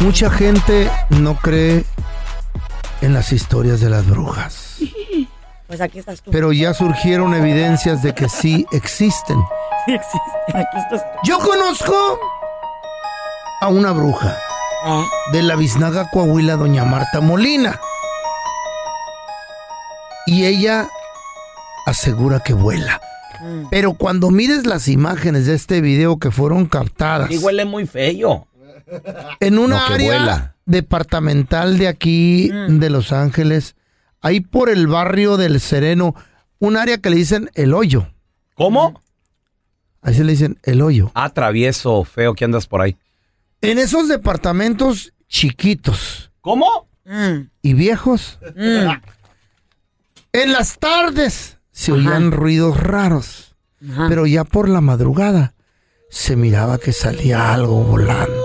Mucha gente no cree en las historias de las brujas. Pues aquí estás tú. Pero ya surgieron evidencias de que sí existen. Sí existe. Aquí estás tú. Yo conozco a una bruja ¿Eh? de la biznaga Coahuila, doña Marta Molina. Y ella asegura que vuela. Mm. Pero cuando mires las imágenes de este video que fueron captadas Y huele muy feo. En una No, área vuela. departamental de aquí Mm. de Los Ángeles, ahí por el barrio del Sereno, un área que le dicen el hoyo. ¿Cómo? Ahí se le dicen el hoyo. Ah, travieso, feo, que andas por ahí. En esos departamentos chiquitos ¿Cómo? Mm. y viejos, en las tardes se oían ruidos raros, Ajá. pero ya por la madrugada se miraba que salía algo volando.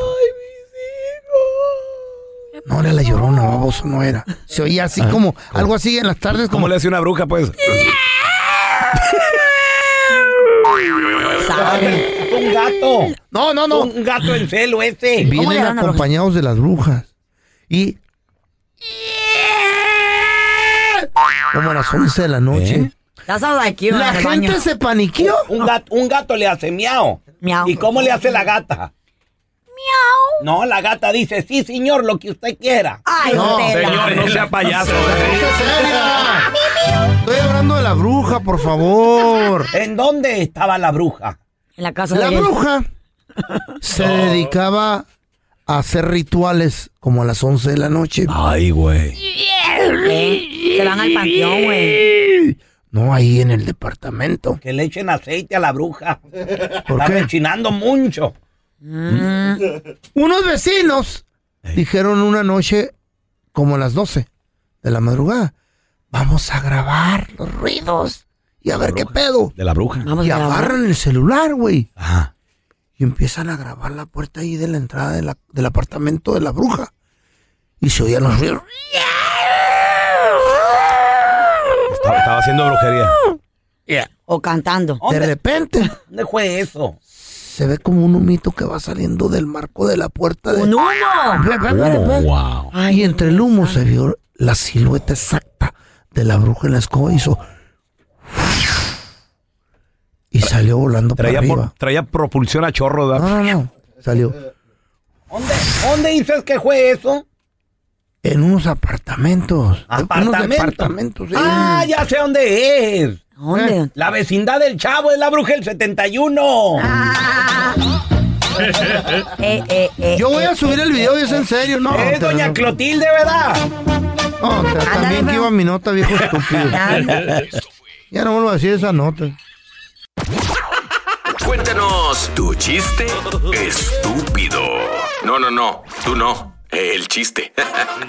No era la llorona, baboso, no era. Se oía así como, algo así en las tardes, ¿Cómo como le hace una bruja, pues? Sabe. Un gato. No, no, no. Un gato en celo ese. ¿Cómo le Vienen acompañados de las brujas. Y. Como a las 11 de la noche. That's all like you La gente baño. se paniqueó. Un gato, un gato le hace miau. Miau. ¿Y cómo le hace la gata? Miau. No, la gata dice, sí, señor, lo que usted quiera. Ay, No. Señor, no sea payaso. Seria. Estoy hablando de la bruja, por favor. ¿En dónde estaba la bruja? En la casa La de él. bruja se dedicaba a hacer rituales como a las 11 de la noche. Ay, güey. Eh, Se van al panteón, güey. No, ahí en el departamento. Que le echen aceite a la bruja. ¿Por Está qué? rechinando mucho. Unos vecinos dijeron una noche, como a las 12 de la madrugada, vamos a grabar los ruidos y a ver qué pedo. De la bruja. Vamos Y a grabar. agarran el celular, güey. Ajá. Y empiezan a grabar la puerta ahí de la entrada de la- del apartamento de la bruja. Y se oían los ruidos. Estaba, estaba haciendo brujería. O cantando. De repente ¿Dónde fue eso? Se ve como un humito que va saliendo del marco de la puerta. De... ¡Un humo! Ve. wow. y entre el humo se vio la silueta exacta de la bruja en la escoba. Hizo. Y salió volando para Traía, arriba. por- traía propulsión a chorro, ¿verdad? No, no, no. Salió ¿Dónde, ¿Dónde dices que fue eso? en unos apartamentos. Unos ¿Apartamento? departamentos. sí. Ah, ya sé dónde es. ¿Dónde? La vecindad del chavo es la bruja del 71. Eh, eh, eh, Yo voy eh, a subir el video y es en serio, ¿no? es doña Clotilde, ¿verdad? No, te- también que iba mi nota, viejo estúpido. Ya no vuelvo a decir esa nota. Cuéntanos tu chiste estúpido. No, no, no, tú no. El chiste.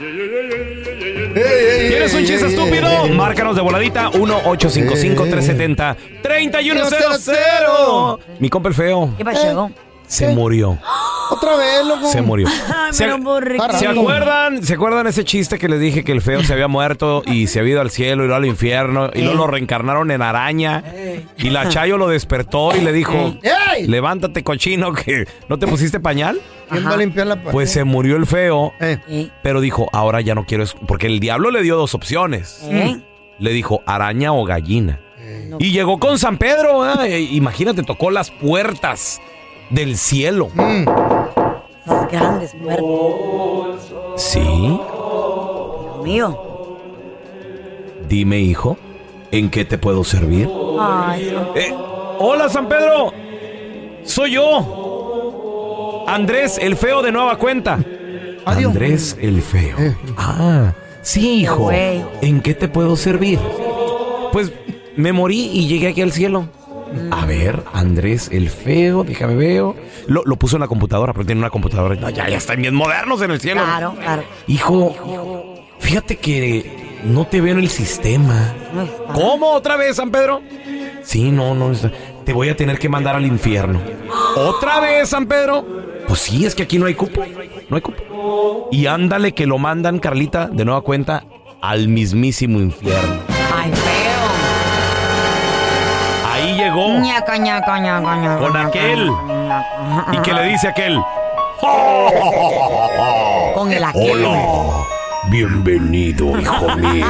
¿Tienes un chiste estúpido? Márcanos de voladita 1-855-370-3100. Mi compa el feo. ¿Qué pasó? Se murió. Otra vez, loco. Se murió. Ay, Se, pero. ¿se acuerdan? ¿Se acuerdan ese chiste que les dije que el feo se había muerto y se había ido al cielo y luego al infierno y luego lo reencarnaron en araña? Y la Chayo lo despertó y le dijo, ¡Ey! levántate cochino que no te pusiste pañal. ¿Quién va a limpiar la? Pues se murió el feo, ¿Eh? pero dijo, ahora ya no quiero... es-". Porque el diablo le dio dos opciones. ¿Eh? Le dijo, araña o gallina. Y llegó con San Pedro. Imagínate, tocó las puertas del cielo. Esas grandes puertas. Sí. Dios mío. Dime, hijo, ¿en qué te puedo servir? Ay. Eh, hola, San Pedro. Soy yo. Andrés, el feo de nueva cuenta. Andrés, el feo. Ah, sí, hijo. ¿En qué te puedo servir? Pues me morí y llegué aquí al cielo. A ver, Andrés, el feo, déjame veo. Lo, lo puso en la computadora, pero tiene una computadora. No, ya, ya están bien modernos en el cielo. Claro, claro. Hijo, fíjate que no te veo en el sistema. ¿Cómo otra vez, San Pedro? Sí, no, no. Te voy a tener que mandar al infierno. ¿Otra vez, San Pedro? Pues sí, es que aquí no hay cupo. No hay cupo. Y ándale que lo mandan, Carlita, de nueva cuenta, al mismísimo infierno. Llegó Ñaca, ñaca, ñaca, ñaca, con aquel. ñaca. Y que le dice aquel. Con el aquel. Hola, bienvenido, hijo mío.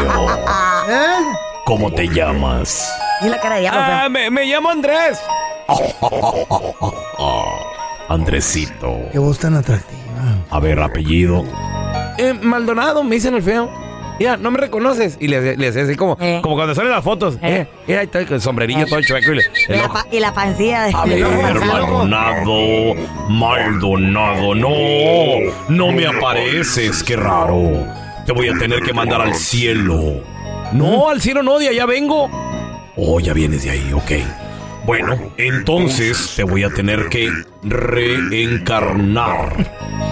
¿Eh? ¿Cómo te llamas? Y la cara de diablo, Ah, me, me llamo Andrés. Andresito. Qué voz tan atractiva. A ver, apellido. Eh, Maldonado, me dicen el feo. Mira, no me reconoces. Y le, le hace así como, Eh. como cuando salen las fotos. Eh. Eh. Mira, ahí está el sombrerillo todo chueco y le- Y el la, ojo. pa- y la pancilla de... A ver, Maldonado. Maldonado, no. No me apareces, qué raro. Te voy a tener que mandar al cielo. No, al cielo no, de allá vengo. Oh, ya vienes de ahí, ok. Bueno, entonces te voy a tener que reencarnar.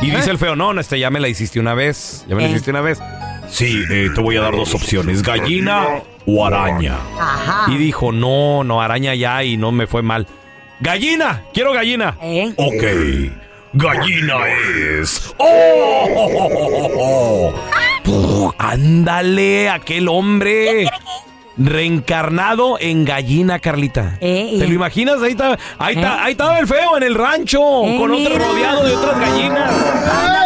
Y dice el feo, no, no, este ya me la hiciste una vez. Ya me la Eh. hiciste una vez. Sí, eh, te voy a dar dos opciones, gallina o araña. Ajá. Y dijo, no, no, araña ya y no me fue mal. Gallina, quiero gallina. ¿Eh? Ok, gallina es. ¡Oh! Ándale, aquel hombre. Reencarnado en gallina, Carlita. Eh, ¿Te lo imaginas? Ahí está, ahí, Eh. está, ahí estaba el feo en el rancho, Eh, con otro rodeado de otras gallinas.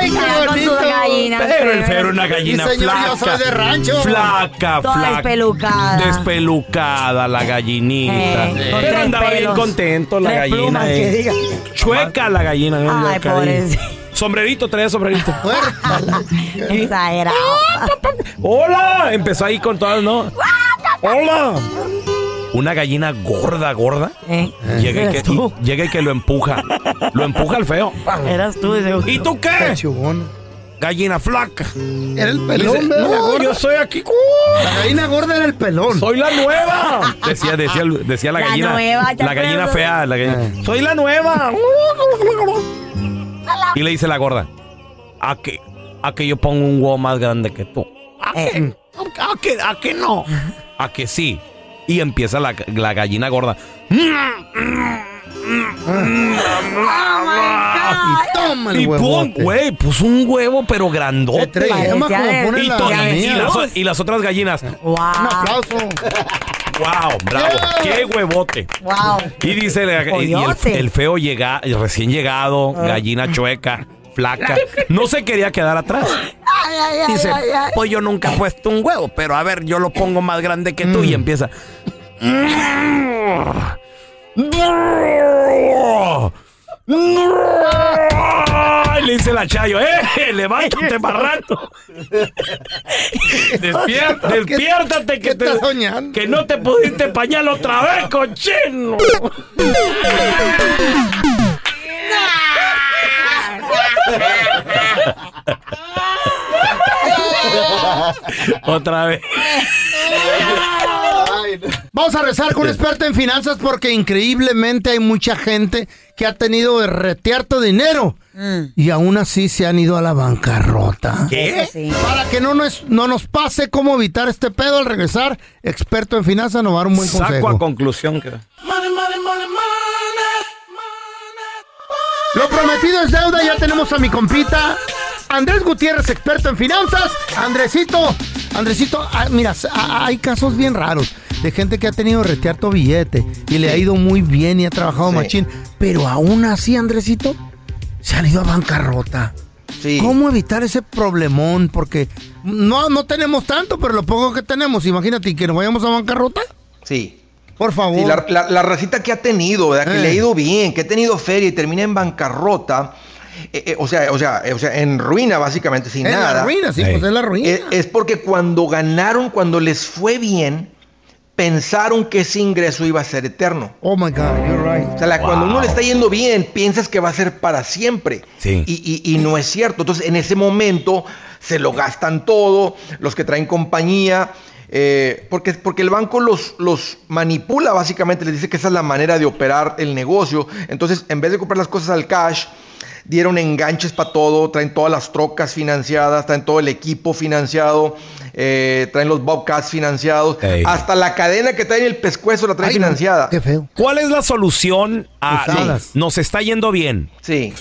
¡Ay, qué bonito! gallinas, Pero el feo. era una gallina Sí, señor, flaca. yo soy de rancho. Flaca, Toda flaca. despelucada. Despelucada la gallinita. Eh, Pero andaba bien contento la Tres gallina. plumas, eh. que diga. Chueca la gallina. Sombrerito, traía sombrerito. Exagerado. ¡Hola! Empezó ahí con todas, ¿no? ¡Hola! Una gallina gorda, gorda. ¿Eh? Llega y, que, tú. y- llega y que lo empuja. Lo empuja el feo. Eras tú. ese- ¿Y tú qué? Gallina flaca. Era el pelón, ¿verdad? no, yo soy aquí. La gallina gorda era el pelón. Soy la nueva. Decía, decía, el- decía la La gallina. nueva, ¿te la gallina acuerdas? fea. La gallina. Soy la nueva. Y le dice la gorda. A que, a que yo pongo un huevo más grande que tú. ¿A Eh. que, a que, a que no? A que sí. Y empieza la, la gallina gorda. Y toma el Y pum, güey, puso un huevo, pero Te grandote. Y, la to- y- la y mía. las, o- y las otras gallinas. Wow. Un aplauso. ¡Wow! ¡Bravo! ¡Qué huevote! Wow. Y dice el, el feo llega, el recién llegado, gallina chueca, flaca, no se quería quedar atrás. Ay, ay, ay, Dice, ay, ay. pues yo nunca he puesto un huevo, pero a ver, yo lo pongo más grande que tú y empieza. Le dice la Chayo, ¡eh! ¡Levántate, marrano! Despier- despiértate que, ¿Qué te- que no te pudiste pañal otra vez, cochino. otra vez. Vamos a rezar con un experto en finanzas porque increíblemente hay mucha gente que ha tenido de retear tu dinero y aún así se han ido a la bancarrota. ¿Qué? Para que no nos, no nos pase cómo evitar este pedo al regresar, experto en finanzas nos va a dar un buen Saco consejo. a conclusión que... Lo prometido es deuda, ya tenemos a mi compita Andrés Gutiérrez, experto en finanzas. Andresito, Andresito, ah, mira, s- ah, hay casos bien raros de gente que ha tenido que retear tu billete y le ha ido muy bien y ha trabajado Sí. machín, pero aún así, Andresito, se han ido a bancarrota. Sí. ¿Cómo evitar ese problemón? Porque no, no tenemos tanto, pero lo poco que tenemos, imagínate, que nos vayamos a bancarrota. Sí. Por favor. Sí, la, la- la racita que ha tenido, ¿verdad? Que Eh. le ha ido bien, que ha tenido feria y termina en bancarrota. Eh, eh, o, sea, o, sea, eh, o sea, en ruina básicamente, sin En la nada. ruina, sí, pues es la ruina. Es, es porque cuando ganaron, cuando les fue bien, pensaron que ese ingreso iba a ser eterno. Oh my God, you're right. O sea, la- cuando uno le está yendo bien, piensas que va a ser para siempre. Sí. Y, y- y no es cierto. Entonces, en ese momento se lo gastan todo, los que traen compañía, eh, porque, porque el banco los, los manipula básicamente, les dice que esa es la manera de operar el negocio. Entonces, en vez de comprar las cosas al cash, dieron enganches para todo, traen todas las trocas financiadas, traen todo el equipo financiado, eh, traen los Bobcats financiados, Ey. hasta la cadena que traen el pescuezo la traen Ay, financiada. Qué feo. ¿Cuál es la solución a Usadas. nos está yendo bien? Sí.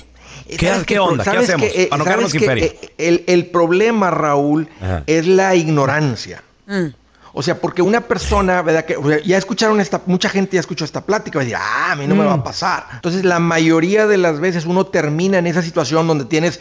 ¿Qué- onda? ¿Qué ¿Sabes hacemos? Eh, Para no ¿sabes quedarnos sin qué? feria. Eh, El, el problema, Raúl, Ajá. es la ignorancia. Mm. O sea, porque una persona, ¿verdad? Que o sea, ya escucharon esta, mucha gente ya escuchó esta plática, va a decir, ah, a mí no me va a pasar. Entonces, la mayoría de las veces uno termina en esa situación donde tienes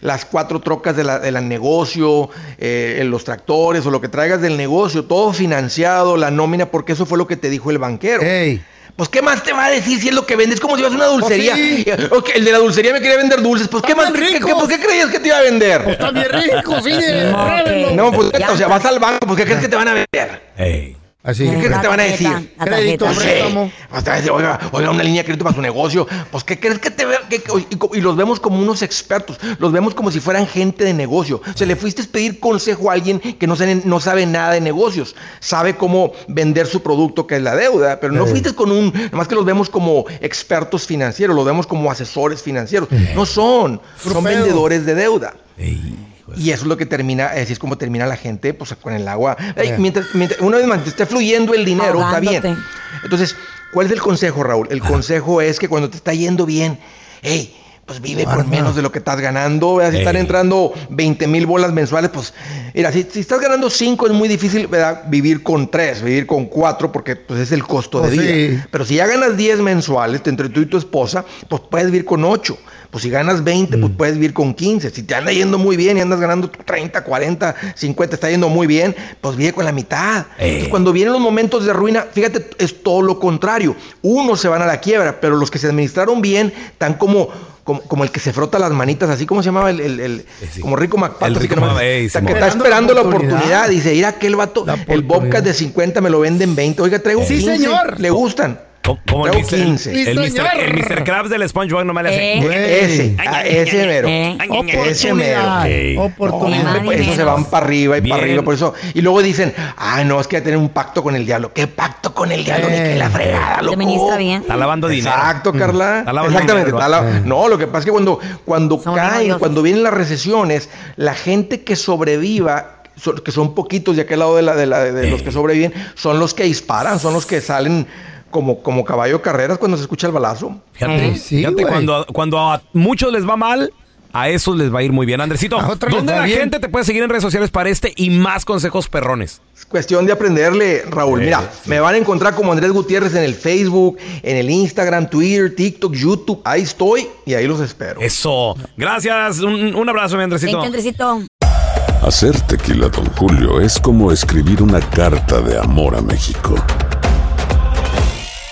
las cuatro trocas de la, de la negocio, eh, los tractores o lo que traigas del negocio, todo financiado, la nómina, porque eso fue lo que te dijo el banquero. Ey. Pues, ¿qué más te va a decir si es lo que vendes? Es como si vas a una dulcería. sí. Ok, el de la dulcería me quería vender dulces. Pues, ¿qué más? ¿Qué, pues, ¿qué creías que te iba a vender? Está bien rico, sí, No, pues, Ya o sea, vas al banco, pues, ¿qué crees que te van a vender? Ey. Así. ¿Qué crees La que te van a decir? Crédito. Sí. préstamo. Pues oiga, oiga, una línea de crédito para su negocio. Pues, ¿qué crees que te ve? que- que- y, y los vemos como unos expertos. Los vemos como si fueran gente de negocio. O sea, le fuiste a pedir consejo a alguien que no sabe, no sabe nada de negocios. Sabe cómo vender su producto, que es la deuda. Pero no Sí. fuiste con un. Nomás que los vemos como expertos financieros. Los vemos como asesores financieros. No son. Son vendedores de deuda. Y eso es lo que termina, así es como termina la gente, pues con el agua. Mientras, mientras- una vez más, te esté fluyendo el dinero, está bien. Entonces, ¿cuál es el consejo, Raúl? El consejo es que cuando te está yendo bien, hey, pues vive Guarda. con menos de lo que estás ganando. ¿verdad? Si están Ey. entrando 20 mil bolas mensuales, pues, mira, si, si estás ganando 5 es muy difícil ¿verdad? vivir con 3, vivir con 4, porque pues es el costo Pues de vida. sí. Pero si ya ganas 10 mensuales entre tú y tu esposa, pues puedes vivir con 8. Pues si ganas 20, Mm. pues puedes vivir con 15. Si te anda yendo muy bien y andas ganando 30, 40, 50, está yendo muy bien, pues vive con la mitad. Eh. Entonces, cuando vienen los momentos de ruina, fíjate, es todo lo contrario. Unos se van a la quiebra, pero los que se administraron bien están como... Como, como el que se frota las manitas, así como se llamaba el, el- el- sí. como Rico así Rico que, nomás- Mac- ey, o sea, Simón. que está Esperando esperando la oportunidad. oportunidad. Dice, ir aquel vato, el. Bobcat de 50 me lo venden 20. Oiga, traigo Sí, 15. señor. ¿Le gustan? Co- Como el Mr. 15. El. Mr. el Mr. Krabs del SpongeBob no me le hace. Eh. Ese, ah, ese mero. Eh. Ese mero. Oportunidad. Hombre, pues, esos se van para arriba y Bien. para arriba, por eso. Y luego dicen, ah, no, es que hay que tener un pacto con el diablo. ¿Qué pacto con el diablo? ¿De qué la fregada, Se loco? ministra bien. Está lavando dinero. Exacto, Carla. Está lavando Exactamente. dinero, está la- No, lo que pasa es que cuando, cuando Son caen, cuando vienen las recesiones, la gente que sobreviva, so- que son poquitos de aquel lado de, la, de, la- de los que sobreviven, son los que disparan, son los que salen como, como caballo de carreras cuando se escucha el balazo. Fíjate, sí, fíjate cuando, cuando a muchos les va mal, a esos les va a ir muy bien. Andresito, ¿dónde la bien. gente te puede seguir en redes sociales para este y más consejos perrones? Es cuestión de aprenderle, Raúl. Mira, me van a encontrar como Andrés Gutiérrez en el Facebook, en el Instagram, Twitter, TikTok, YouTube. Ahí estoy y ahí los espero. Eso. Gracias. Un, un abrazo, mi Andresito. Thank you, Andresito. Hacer tequila, Don Julio, es como escribir una carta de amor a México.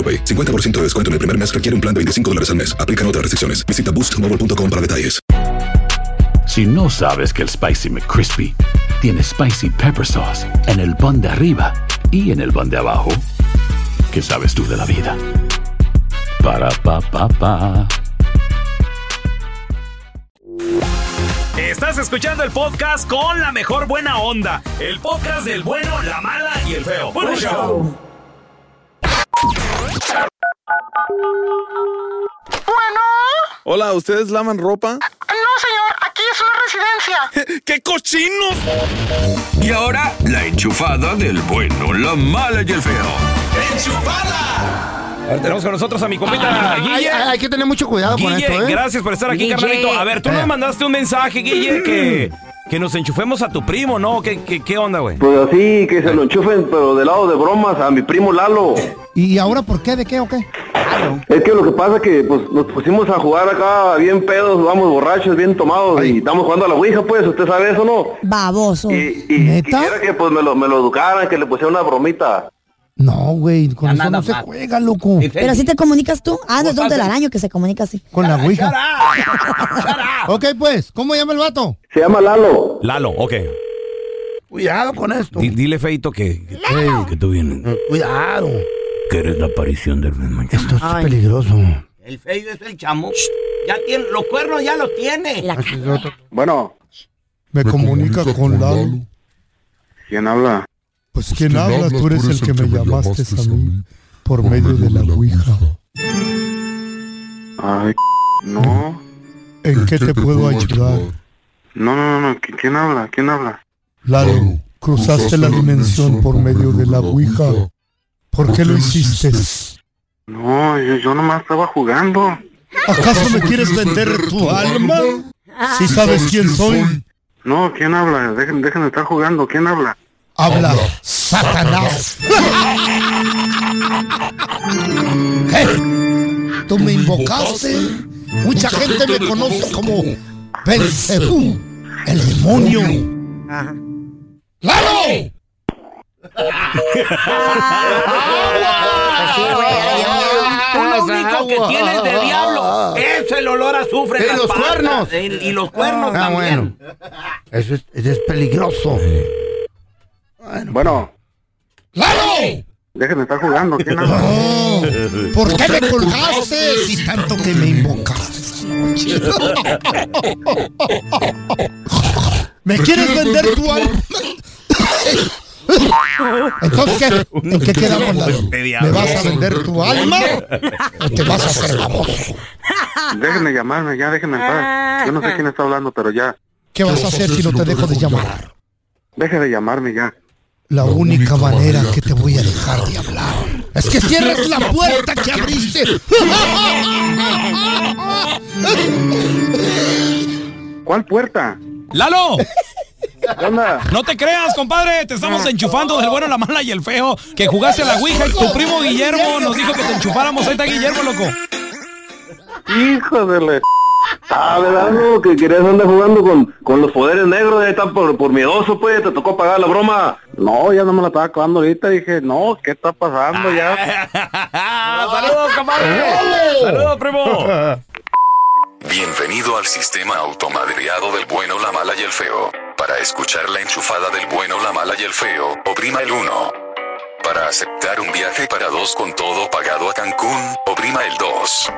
AroPay. 50% de descuento en el primer mes requiere un plan de 25 dólares al mes. Aplican otras restricciones. Visita boostmobile.com para detalles. Si no sabes que el Spicy McCrispy tiene Spicy Pepper Sauce en el pan de arriba y en el pan de abajo, ¿qué sabes tú de la vida? Para, pa, pa, pa. Estás escuchando el podcast con la mejor buena onda. El podcast del bueno, la mala y el feo. Bueno, show. Bueno. Hola, ¿ustedes lavan ropa? No, señor, aquí es una residencia. ¡Qué cochinos! Y ahora, la enchufada del bueno, la mala y el feo. Ahora tenemos con nosotros a mi compita Hay, Guille. hay- hay que tener mucho cuidado con esto, ¿eh? gracias por estar aquí, Guille. carnalito. A ver, tú nos Eh. mandaste un mensaje, Guille, que, que nos enchufemos a tu primo, ¿no? ¿Qué, qué, qué onda, güey? Pues así, que se lo enchufen, pero del lado de bromas, a mi primo Lalo. ¿Y ahora por qué? ¿De qué o qué? Es que lo que pasa es que pues, nos pusimos a jugar acá bien pedos, vamos borrachos, bien tomados, y estamos jugando a la Ouija, pues, ¿usted sabe eso, no? Baboso. Y, y quisiera que pues me lo, me lo educaran, que le pusiera una bromita. No, güey, con Ya eso no se más. juega, loco. Pero así te comunicas tú. Ah, no es Don Telaraño que se comunica así. Con la ouija. ok, pues, ¿cómo llama el vato? Se llama Lalo. Lalo, ok. Cuidado con esto. Di- dile, Feito, que, que, que tú vienes. Cuidado. Que eres la aparición del Esto es peligroso. El feo es el chamo. Ya tiene, los cuernos ya los tiene. Bueno, Me comunica con Lalo. ¿quién habla? Pues ¿quién habla? Tú eres el que me llamaste a mí por medio de la ouija. Ay, no. ¿En qué te puedo ayudar? No, no, no, ¿quién habla? ¿Quién habla? Lalo, cruzaste la dimensión por medio de la ouija. ¿Por qué lo hiciste? No, yo, yo nomás estaba jugando. ¿Acaso me quieres vender tu alma? ¿Sí sabes quién soy? No, ¿quién habla? Dejen, dejen de estar jugando, ¿quién habla? Habla Satanás. ¿Qué? ¿Tú me invocaste? Mucha gente me conoce como Belcebú, el demonio. ¡Lalo! Uno único que tiene el de diablo es el olor a azufre. Y los cuernos. Y, los cuernos Ah, también. Eso es, eso es peligroso. Bueno, ¡Lalo! dejen de estar jugando, ¿quién habla? ¿Por qué me colgaste si tanto que me invocaste? ¿Me quieres vender tu alma? Entonces, ¿qué? ¿En qué quedamos, Lalo? ¿Me vas a vender tu alma o te vas a hacer baboso? Déjenme llamarme, ya déjenme en paz. Yo no sé quién está hablando, pero ya. ¿Qué vas a hacer si no te dejo de llamar? Deje de llamarme ya. La única manera que te voy a dejar de hablar es que cierres la puerta que abriste. ¿Cuál puerta? ¡Lalo! ¿Qué onda? No te creas, compadre. Te estamos enchufando del bueno, la mala y el feo. Que jugaste a la Ouija y tu primo Guillermo nos dijo que te enchufáramos. Ahí está Guillermo, loco. Hijo de la... Ah, ¿verdad? No, que querías andar jugando con, con los poderes negros, ya está por, por miedoso, pues, te tocó pagar la broma. No, ya no me la estaba acabando ahorita, dije, no, ¿qué está pasando ya? ¡Saludos, compadre! ¡Saludos, primo! Bienvenido al sistema automadreado del bueno, la mala y el feo. Para escuchar la enchufada del bueno, la mala y el feo, oprima el 1. Para aceptar un viaje para dos con todo pagado a Cancún, oprima el 2.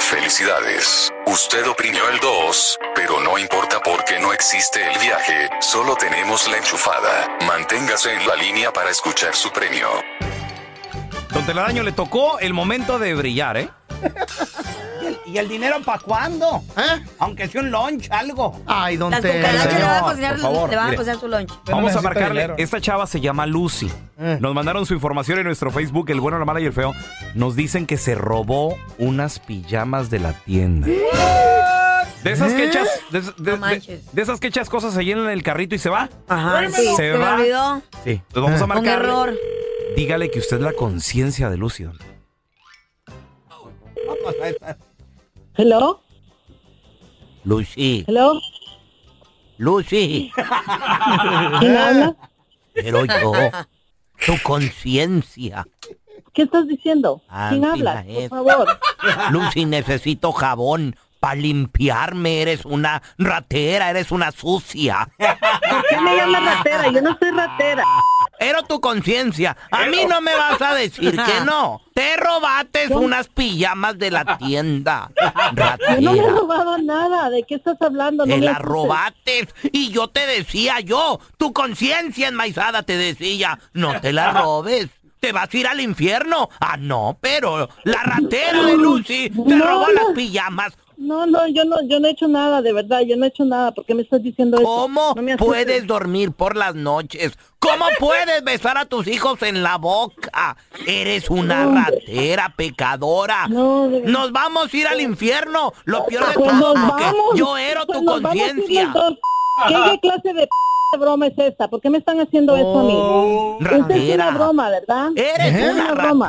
Felicidades, usted oprimió el 2, pero no importa porque no existe el viaje, solo tenemos la enchufada. Manténgase en la línea para escuchar su premio. Don Telaraño le tocó el momento de brillar, ¿eh? ¿Y el, y el dinero para cuándo? Aunque sea un lunch, algo. Ay, don Las Tela. cucarachas le van a cocinar, por favor, le van a mire. cocinar su lunch. Vamos a marcarle. Esta chava se llama Lucy. Nos mandaron su información en nuestro Facebook, El Bueno, la Mala y el Feo. Nos dicen que se robó unas pijamas de la tienda. De esas que echas, de, de- de- de esas que echas cosas se llenan el carrito y se va. Ajá, sí, se me va. olvidó. Sí. Pues vamos a Un marcar. error. Dígale que usted es la conciencia de Lucy. don. Hello, Lucy, hello. Lucy. ¿Quién habla? Pero yo, tu conciencia. ¿Qué estás diciendo? Ah, ¿Quién habla? la Por favor. Lucy, necesito jabón para limpiarme. Eres una ratera, eres una sucia. ¿Por qué me llamas ratera? Yo no soy ratera. Pero tu conciencia. A mí no me vas a decir que no. Te robaste unas pijamas de la tienda. Yo no me he robado nada. ¿De qué estás hablando? No Te me la asustes. robaste y yo te decía yo, tu conciencia enmaizada te decía, no te la robes. Te vas a ir al infierno. Ah, no, pero la ratera de Lucy te No, robó no. las pijamas. No, no, yo no, yo no he hecho nada, de verdad, yo no he hecho nada. ¿Por qué me estás diciendo eso? ¿Cómo No puedes dormir por las noches? ¿Cómo puedes besar a tus hijos en la boca? Eres una ratera, pecadora. Nos vamos a ir al infierno. Lo peor de Pues todo, porque vamos, yo ero pues tu conciencia. ¿Qué clase de p- broma es esta? ¿Por qué me están haciendo eso a Oh, mí? Esta es ratera. una broma, ¿verdad? Eres Es una broma.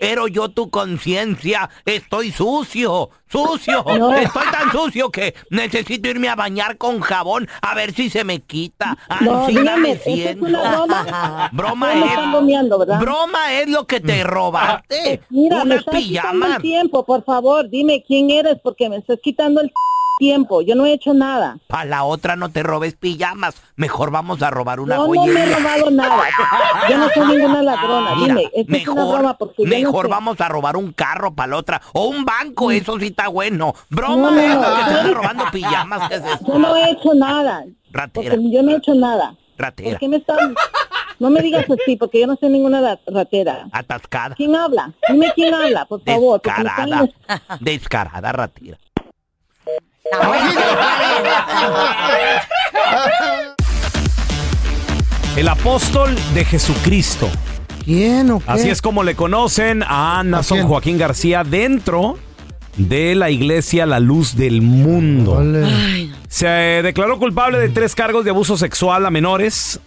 Pero yo tu conciencia, estoy sucio, sucio. No. Estoy tan sucio que necesito irme a bañar con jabón a ver si se me quita. No, dígame, me ¿esta es siento. una broma? Broma No me es. bromeando, ¿verdad? Broma es lo que te robaste. Mira, me Unas estás pijamas. el tiempo, por favor, dime quién eres porque me estás quitando el tiempo. Yo no he hecho nada. Para la otra no te robes pijamas. Mejor vamos a robar una Yo no me he joyería. robado nada. Yo no soy ninguna ladrona. Mira, Dime, esta es una mejor, broma porque yo no mejor sé. vamos a robar un carro para la otra. O un banco, eso sí está bueno. Broma No, no, es no. lo que te están robando pijamas. Yo no he hecho nada. Ratera, Porque yo no he hecho nada. ratera, ¿Por qué me están...? No me digas así, porque yo no soy ninguna ra- ratera. atascada, ¿Quién habla? Dime quién habla, por favor. están- descarada, descarada, ratera. El apóstol de Jesucristo. ¿Quién o qué? Así es como le conocen a Nason Joaquín García dentro de la iglesia La Luz del Mundo. Se declaró culpable de tres cargos de abuso sexual a menores.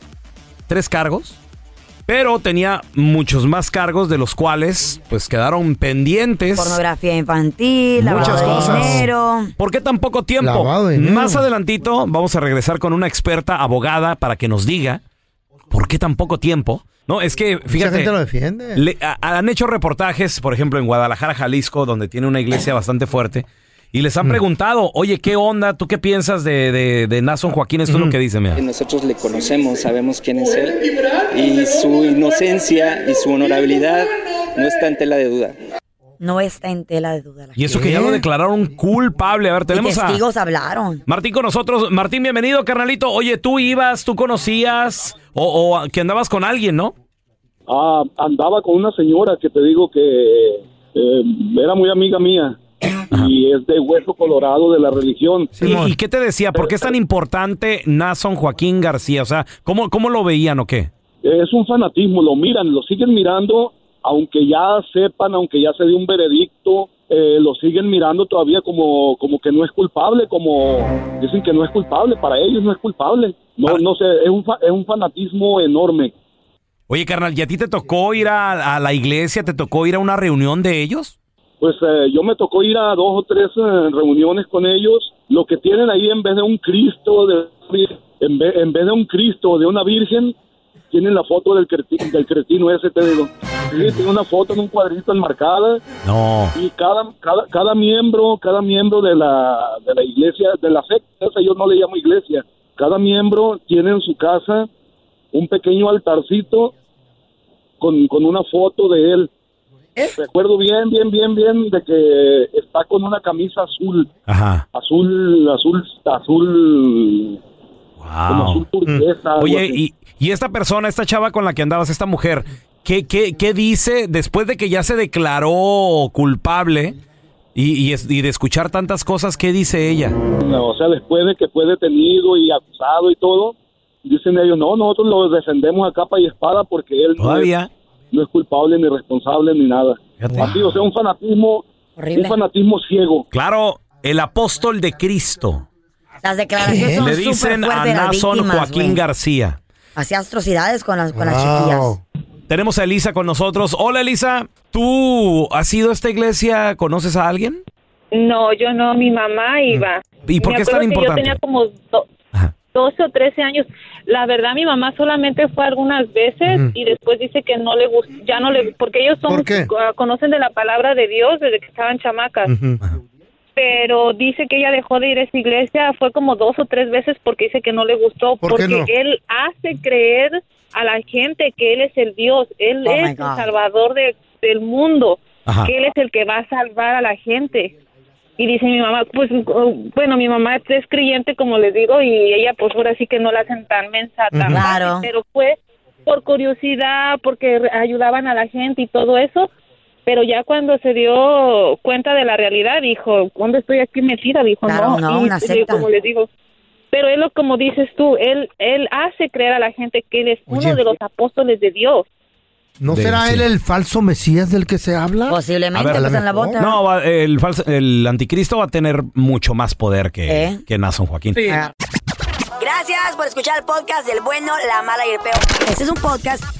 Tres cargos. Pero tenía muchos más cargos de los cuales pues quedaron pendientes. Pornografía infantil, lavado Muchas de cosas. dinero. ¿Por qué tan poco tiempo? Lavado. Más adelantito vamos a regresar con una experta abogada para que nos diga por qué tan poco tiempo. No, es que, fíjate. gente lo defiende. le- a- han hecho reportajes, por ejemplo, en Guadalajara, Jalisco, donde tiene una iglesia bastante fuerte. Y les han Mm. preguntado, oye, ¿qué onda? ¿Tú qué piensas de, de, de Nason Joaquín? Esto es lo que dice, mira. Que nosotros le conocemos, sabemos quién es él y su inocencia y su honorabilidad no está en tela de duda. No está en tela de duda. la Y eso que ya lo declararon culpable. A ver, Y tenemos a testigos hablaron. Martín con nosotros. Martín, bienvenido, carnalito. Oye, tú ibas, tú conocías o, o que andabas con alguien, ¿no? Ah, andaba con una señora que te digo que eh, era muy amiga mía y es de hueso colorado de la religión. ¿Y, y qué te decía? ¿Por qué es tan importante Nason Joaquín García? O sea, ¿cómo, cómo lo veían o qué? Es un fanatismo, lo miran, lo siguen mirando, aunque ya sepan, aunque ya se dio un veredicto, eh, lo siguen mirando todavía como, como que no es culpable, como dicen que no es culpable, para ellos no es culpable. No, no sé, es un, fa- es un fanatismo enorme. Oye, carnal, ¿y a ti te tocó ir a, a la iglesia? ¿Te tocó ir a una reunión de ellos? Pues eh, yo me tocó ir a dos o tres eh, reuniones con ellos. Lo que tienen ahí en vez de un Cristo, de, en, vez, en vez de un Cristo de una Virgen, tienen la foto del, creti- del cretino ese, te digo. Sí, tiene una foto en un cuadrito enmarcada No. y cada, cada, cada miembro, cada miembro de la, de la iglesia, de la secta, esa yo no le llamo iglesia, cada miembro tiene en su casa un pequeño altarcito con, con una foto de él. Recuerdo bien, bien, bien, bien de que está con una camisa azul, Ajá. azul, azul, azul, como azul turquesa. algo Oye, y, y esta persona, esta chava con la que andabas, esta mujer, ¿qué, qué, qué dice después de que ya se declaró culpable? Y, y es- y de escuchar tantas cosas, ¿qué dice ella? No, o sea, después de que fue detenido y acusado y todo, dicen ellos, no, nosotros lo defendemos a capa y espada porque él no Todavía. No es culpable ni responsable ni nada. Así, o sea, un fanatismo, un fanatismo ciego. Claro, el apóstol de Cristo. Las declaraciones son Le dicen a Nason Joaquín. García. Hacía atrocidades con las, con las chiquillas. Tenemos a Elisa con nosotros. Hola, Elisa. ¿Tú has ido a esta iglesia? ¿Conoces a alguien? No, yo no, mi mamá iba. ¿Y por qué es tan importante? Yo tenía como do- 12 o 13 años. La verdad, mi mamá solamente fue algunas veces y después dice que no le gusta, ya no le, porque ellos son, ah, conocen de la palabra de Dios desde que estaban chamacas. Pero dice que ella dejó de ir a esa iglesia, fue como dos o tres veces porque dice que no le gustó, ¿Por qué porque no? él hace creer a la gente que él es el Dios, él Oh, es el salvador de- del mundo, Ajá. que él es el que va a salvar a la gente. Y dice mi mamá, pues uh, bueno, mi mamá es creyente, como les digo, y ella pues ahora sí que no la hacen tan mensa, tan fácil, Claro. pero fue por curiosidad, porque ayudaban a la gente y todo eso. Pero ya cuando se dio cuenta de la realidad, dijo, ¿dónde estoy aquí metida? Dijo, Claro, no, no, y, una secta. como les digo, pero él, lo- como dices tú, él, él hace creer a la gente que él es Oye. uno de los apóstoles de Dios. ¿No De- será sí. él el falso Mesías del que se habla? Posiblemente, ver, pues en la bota. No, va- el, falso- el anticristo va a tener mucho más poder que, ¿Eh? que Nason Joaquín. Gracias por escuchar el podcast del bueno, la mala y el peor. Este es un podcast